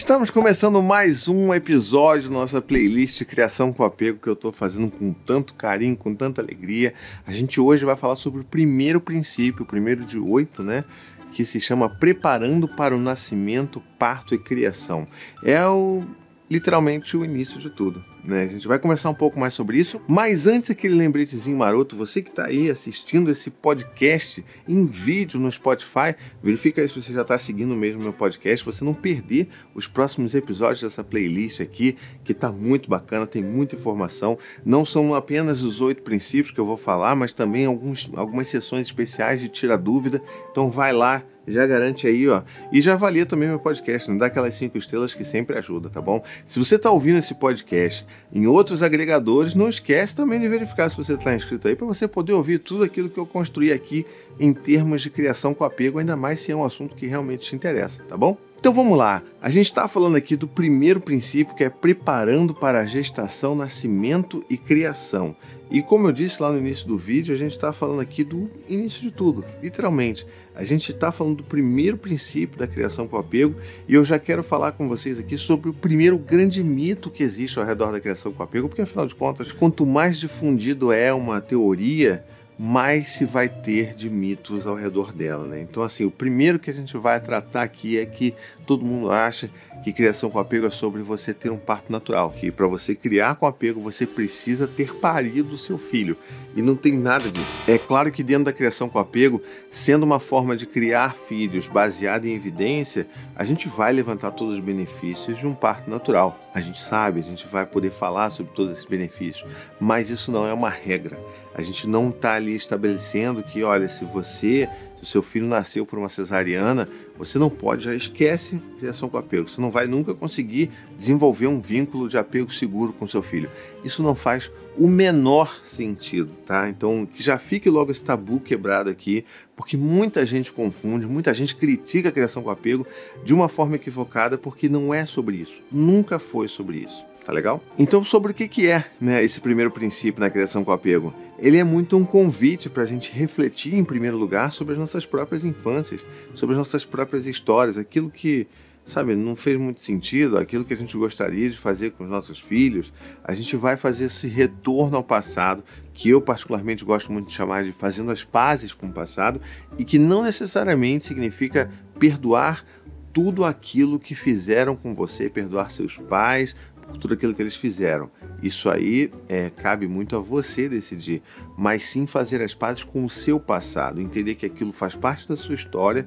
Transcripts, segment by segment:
Estamos começando mais um episódio da nossa playlist Criação com Apego que eu estou fazendo com tanto carinho, com tanta alegria. A gente hoje vai falar sobre o primeiro princípio, o primeiro de oito, né? Que se chama Preparando para o Nascimento, Parto e Criação. É o literalmente o início de tudo. Né? A gente vai conversar um pouco mais sobre isso, mas antes aquele lembretezinho maroto, você que está aí assistindo esse podcast em vídeo no Spotify, verifica aí se você já está seguindo mesmo meu podcast, você não perder os próximos episódios dessa playlist aqui, que está muito bacana, tem muita informação. Não são apenas os oito princípios que eu vou falar, mas também alguns, algumas sessões especiais de tira dúvida. Então vai lá, já garante aí, ó. E já avalia também meu podcast, né? dá aquelas cinco estrelas que sempre ajuda, tá bom? Se você está ouvindo esse podcast em outros agregadores, não esquece também de verificar se você está inscrito aí para você poder ouvir tudo aquilo que eu construí aqui em termos de criação com apego, ainda mais se é um assunto que realmente te interessa, tá bom? Então vamos lá. A gente está falando aqui do primeiro princípio que é preparando para a gestação, nascimento e criação. E como eu disse lá no início do vídeo, a gente está falando aqui do início de tudo, literalmente. A gente está falando do primeiro princípio da criação com apego e eu já quero falar com vocês aqui sobre o primeiro grande mito que existe ao redor da criação com apego, porque afinal de contas, quanto mais difundido é uma teoria, mais se vai ter de mitos ao redor dela, né? Então, assim, o primeiro que a gente vai tratar aqui é que todo mundo acha que criação com apego é sobre você ter um parto natural, que para você criar com apego você precisa ter parido o seu filho. E não tem nada disso. É claro que dentro da criação com apego, sendo uma forma de criar filhos baseada em evidência, a gente vai levantar todos os benefícios de um parto natural. A gente sabe, a gente vai poder falar sobre todos esses benefícios, mas isso não é uma regra. A gente não está ali estabelecendo que, olha, se você, se o seu filho nasceu por uma cesariana, você não pode, já esquece criação com apego. Você não vai nunca conseguir desenvolver um vínculo de apego seguro com seu filho. Isso não faz o menor sentido, tá? Então, que já fique logo esse tabu quebrado aqui, porque muita gente confunde, muita gente critica a criação com apego de uma forma equivocada, porque não é sobre isso. Nunca foi sobre isso. Tá legal? Então, sobre o que, que é né, esse primeiro princípio na criação com apego? Ele é muito um convite para a gente refletir, em primeiro lugar, sobre as nossas próprias infâncias, sobre as nossas próprias histórias, aquilo que, sabe, não fez muito sentido, aquilo que a gente gostaria de fazer com os nossos filhos. A gente vai fazer esse retorno ao passado, que eu particularmente gosto muito de chamar de fazendo as pazes com o passado, e que não necessariamente significa perdoar tudo aquilo que fizeram com você, perdoar seus pais, tudo aquilo que eles fizeram. Isso aí é, cabe muito a você decidir, mas sim fazer as pazes com o seu passado, entender que aquilo faz parte da sua história,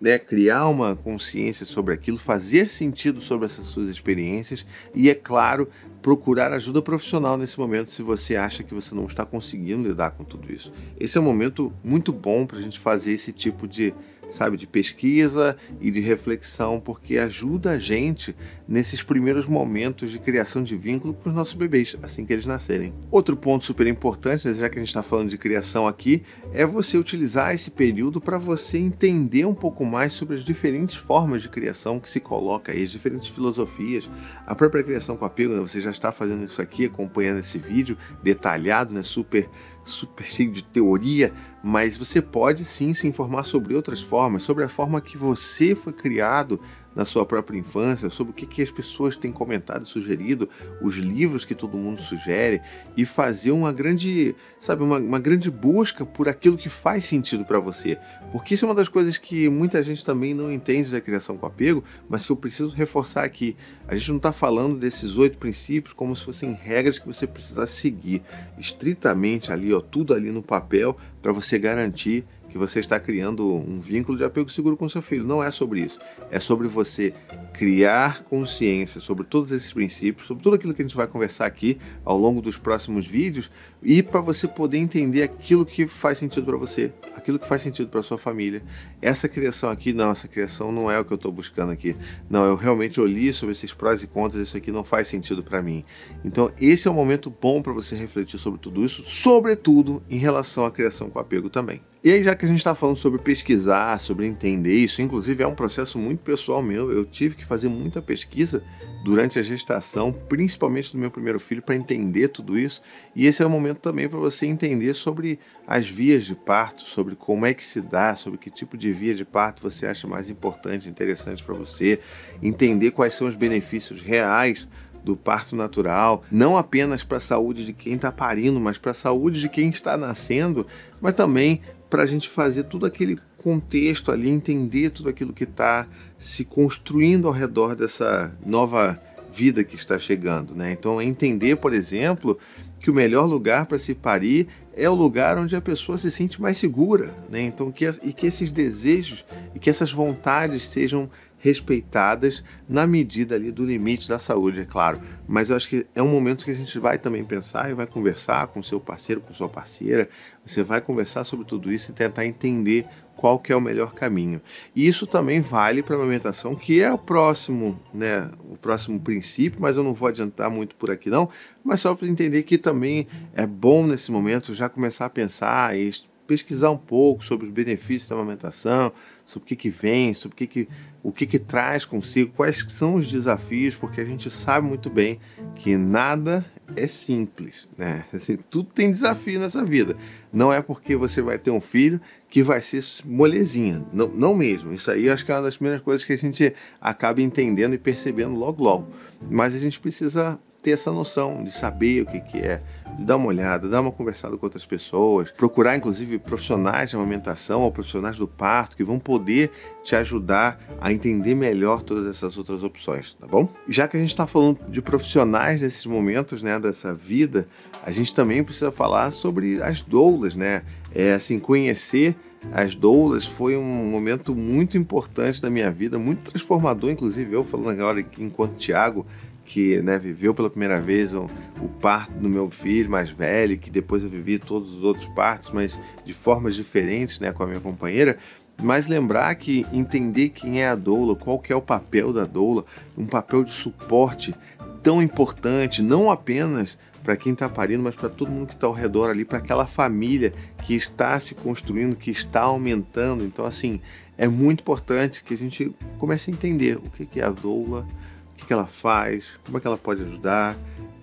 né, criar uma consciência sobre aquilo, fazer sentido sobre essas suas experiências e, é claro, procurar ajuda profissional nesse momento se você acha que você não está conseguindo lidar com tudo isso. Esse é um momento muito bom para a gente fazer esse tipo de sabe, de pesquisa e de reflexão, porque ajuda a gente nesses primeiros momentos de criação de vínculo com os nossos bebês, assim que eles nascerem. Outro ponto super importante, né, já que a gente está falando de criação aqui, é você utilizar esse período para você entender um pouco mais sobre as diferentes formas de criação que se coloca aí, as diferentes filosofias. A própria criação com apego, né, você já está fazendo isso aqui, acompanhando esse vídeo detalhado, né, super super cheio de teoria, mas você pode sim se informar sobre outras formas, sobre a forma que você foi criado na sua própria infância, sobre o que, que as pessoas têm comentado e sugerido, os livros que todo mundo sugere, e fazer uma grande, sabe, uma, uma grande busca por aquilo que faz sentido para você. Porque isso é uma das coisas que muita gente também não entende da criação com apego, mas que eu preciso reforçar aqui. A gente não está falando desses oito princípios como se fossem regras que você precisasse seguir. Estritamente ali, ó, tudo ali no papel para você garantir que você está criando um vínculo de apego seguro com seu filho. Não é sobre isso. É sobre você criar consciência sobre todos esses princípios, sobre tudo aquilo que a gente vai conversar aqui ao longo dos próximos vídeos e para você poder entender aquilo que faz sentido para você, aquilo que faz sentido para sua família. Essa criação aqui, não, essa criação não é o que eu estou buscando aqui. Não, eu realmente olhei sobre esses prós e contras, isso aqui não faz sentido para mim. Então, esse é um momento bom para você refletir sobre tudo isso, sobretudo em relação à criação com apego também. E aí, já que a gente está falando sobre pesquisar, sobre entender isso, inclusive é um processo muito pessoal meu, eu tive que fazer muita pesquisa durante a gestação, principalmente do meu primeiro filho, para entender tudo isso. E esse é o momento também para você entender sobre as vias de parto, sobre como é que se dá, sobre que tipo de via de parto você acha mais importante, interessante para você, entender quais são os benefícios reais do parto natural, não apenas para a saúde de quem está parindo, mas para a saúde de quem está nascendo, mas também para a gente fazer todo aquele contexto ali, entender tudo aquilo que está se construindo ao redor dessa nova vida que está chegando, né? Então, entender, por exemplo, que o melhor lugar para se parir é o lugar onde a pessoa se sente mais segura, né? Então, que, e que esses desejos e que essas vontades sejam respeitadas na medida ali do limite da saúde, é claro. Mas eu acho que é um momento que a gente vai também pensar e vai conversar com seu parceiro, com sua parceira. Você vai conversar sobre tudo isso e tentar entender qual que é o melhor caminho. E isso também vale para a amamentação, que é o próximo, né, o próximo princípio, mas eu não vou adiantar muito por aqui não, mas só para entender que também é bom nesse momento já começar a pensar e pesquisar um pouco sobre os benefícios da amamentação, sobre o que, que vem, sobre o que, que, o que, que traz consigo, quais são os desafios, porque a gente sabe muito bem que nada é simples, né? Assim, tudo tem desafio nessa vida. Não é porque você vai ter um filho que vai ser molezinha, não, não mesmo. Isso aí acho que é uma das primeiras coisas que a gente acaba entendendo e percebendo logo logo. Mas a gente precisa ter essa noção de saber o que, que é, de dar uma olhada, dar uma conversada com outras pessoas, procurar inclusive profissionais de amamentação ou profissionais do parto que vão poder te ajudar a entender melhor todas essas outras opções, tá bom? Já que a gente está falando de profissionais nesses momentos, né, dessa vida, a gente também precisa falar sobre as doulas, né? É assim, conhecer as doulas foi um momento muito importante da minha vida, muito transformador, inclusive eu falando agora enquanto Tiago, que né, viveu pela primeira vez o, o, parto do meu filho mais velho, que depois eu vivi todos os outros partos, mas de formas diferentes né, com a minha companheira. Mas lembrar que entender quem é a doula, qual que é o papel da doula, um papel de suporte tão importante, não apenas para quem está parindo, mas para todo mundo que está ao redor ali, para aquela família que está se construindo, que está aumentando. Então, assim, é muito importante que a gente comece a entender o que é a doula, o que ela faz, como é que ela pode ajudar,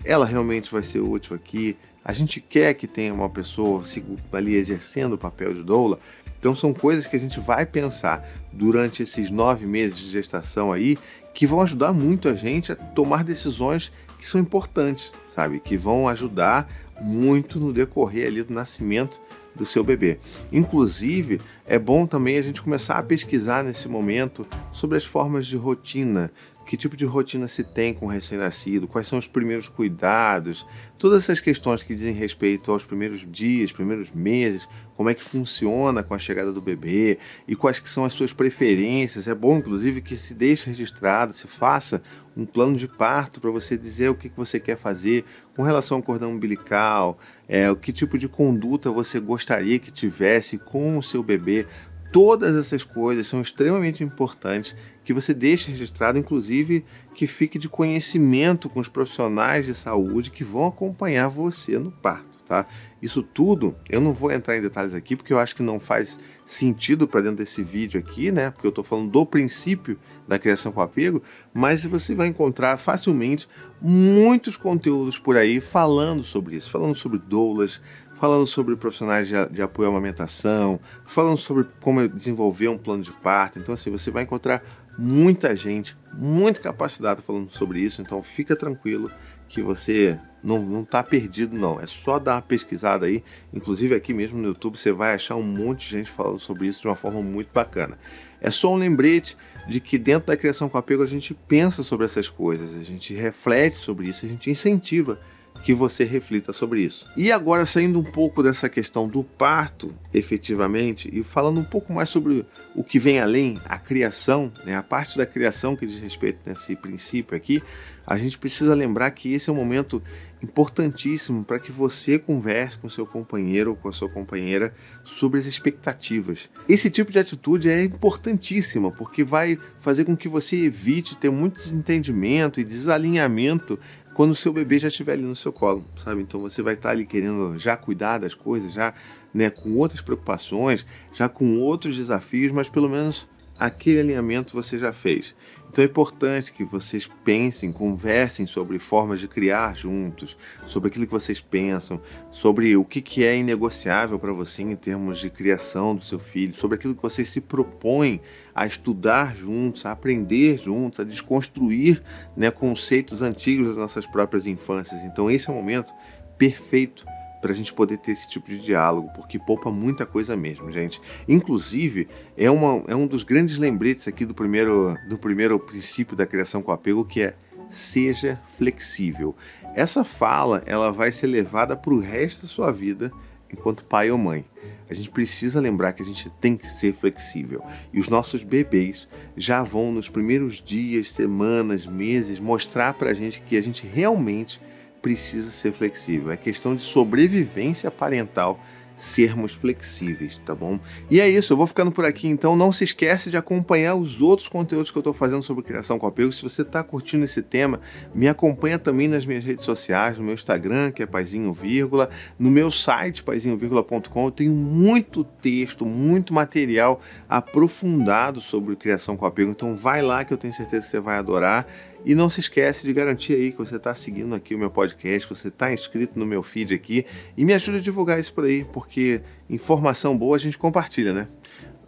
ela realmente vai ser útil aqui. A gente quer que tenha uma pessoa ali exercendo o papel de doula. Então são coisas que a gente vai pensar durante esses nove meses de gestação aí que vão ajudar muito a gente a tomar decisões que são importantes, sabe? Que vão ajudar muito no decorrer ali do nascimento do seu bebê. Inclusive, é bom também a gente começar a pesquisar nesse momento sobre as formas de rotina, que tipo de rotina se tem com o recém-nascido, quais são os primeiros cuidados, todas essas questões que dizem respeito aos primeiros dias, primeiros meses, como é que funciona com a chegada do bebê e quais que são as suas preferências. É bom, inclusive, que se deixe registrado, se faça um plano de parto para você dizer o que, que você quer fazer com relação ao cordão umbilical, é, o que tipo de conduta você gostaria que tivesse com o seu bebê. Todas essas coisas são extremamente importantes que você deixe registrado, inclusive que fique de conhecimento com os profissionais de saúde que vão acompanhar você no parto. Tá? Isso tudo eu não vou entrar em detalhes aqui porque eu acho que não faz sentido para dentro desse vídeo aqui, né? Porque eu estou falando do princípio da criação com apego, mas você vai encontrar facilmente muitos conteúdos por aí falando sobre isso, falando sobre doulas, falando sobre profissionais de, de, apoio à amamentação, falando sobre como desenvolver um plano de parto. Então, assim, você vai encontrar muita gente, muito capacitada falando sobre isso, então fica tranquilo que você não está perdido não, é só dar uma pesquisada aí, inclusive aqui mesmo no YouTube você vai achar um monte de gente falando sobre isso de uma forma muito bacana. É só um lembrete de que dentro da criação com apego a gente pensa sobre essas coisas, a gente reflete sobre isso, a gente incentiva que você reflita sobre isso. E agora, saindo um pouco dessa questão do parto, efetivamente, e falando um pouco mais sobre o que vem além, a criação, né, a parte da criação que diz respeito nesse princípio aqui, a gente precisa lembrar que esse é um momento importantíssimo para que você converse com seu companheiro ou com a sua companheira sobre as expectativas. Esse tipo de atitude é importantíssima porque vai fazer com que você evite ter muito desentendimento e desalinhamento quando o seu bebê já estiver ali no seu colo, sabe? Então você vai estar ali querendo já cuidar das coisas, já né, com outras preocupações, já com outros desafios, mas pelo menos aquele alinhamento você já fez. Então é importante que vocês pensem, conversem sobre formas de criar juntos, sobre aquilo que vocês pensam, sobre o que, que é inegociável para você em termos de criação do seu filho, sobre aquilo que vocês se propõem a estudar juntos, a aprender juntos, a desconstruir né, conceitos antigos das nossas próprias infâncias. Então esse é o momento perfeito para a gente poder ter esse tipo de diálogo, porque poupa muita coisa mesmo, gente. Inclusive, é, uma, é um dos grandes lembretes aqui do primeiro, do primeiro princípio da criação com apego, que é seja flexível. Essa fala ela vai ser levada para o resto da sua vida enquanto pai ou mãe. A gente precisa lembrar que a gente tem que ser flexível. E os nossos bebês já vão nos primeiros dias, semanas, meses mostrar para a gente que a gente realmente precisa ser flexível. É questão de sobrevivência parental sermos flexíveis, tá bom? E é isso, eu vou ficando por aqui, então não se esquece de acompanhar os outros conteúdos que eu estou fazendo sobre criação com apego. Se você está curtindo esse tema, me acompanha também nas minhas redes sociais, no meu Instagram, que é paizinho vírgula, no meu site paizinho.com, eu tenho muito texto, muito material aprofundado sobre criação com apego, então vai lá que eu tenho certeza que você vai adorar. E não se esquece de garantir aí que você está seguindo aqui o meu podcast, que você está inscrito no meu feed aqui e me ajuda a divulgar isso por aí, porque informação boa a gente compartilha, né?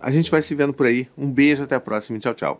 A gente vai se vendo por aí. Um beijo, até a próxima e tchau, tchau.